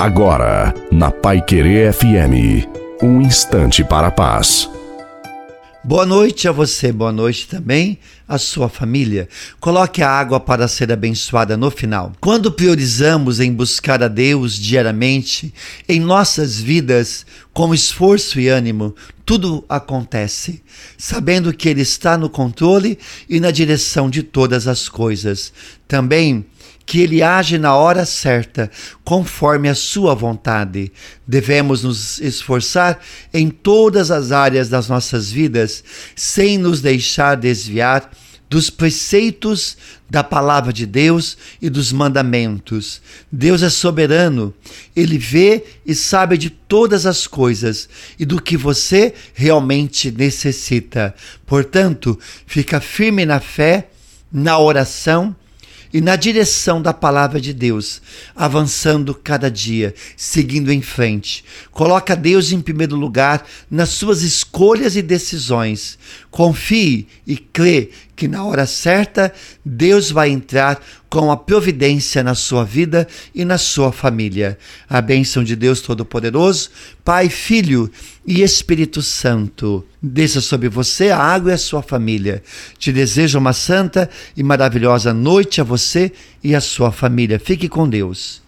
Agora, na Pai Querer FM, um instante para a paz. Boa noite a você, boa noite também à sua família. Coloque a água para ser abençoada no final. Quando priorizamos em buscar a Deus diariamente em nossas vidas, com esforço e ânimo, tudo acontece, sabendo que Ele está no controle e na direção de todas as coisas. Também que ele age na hora certa, conforme a sua vontade. Devemos nos esforçar em todas as áreas das nossas vidas, sem nos deixar desviar dos preceitos da palavra de Deus e dos mandamentos. Deus é soberano, ele vê e sabe de todas as coisas e do que você realmente necessita. Portanto, fica firme na fé, na oração e na direção da palavra de Deus, avançando cada dia, seguindo em frente. Coloca Deus em primeiro lugar nas suas escolhas e decisões. Confie e crê que na hora certa Deus vai entrar com a providência na sua vida e na sua família. A bênção de Deus Todo-Poderoso, Pai, Filho e Espírito Santo, desça sobre você a água e a sua família. Te desejo uma santa e maravilhosa noite a você e a sua família. Fique com Deus.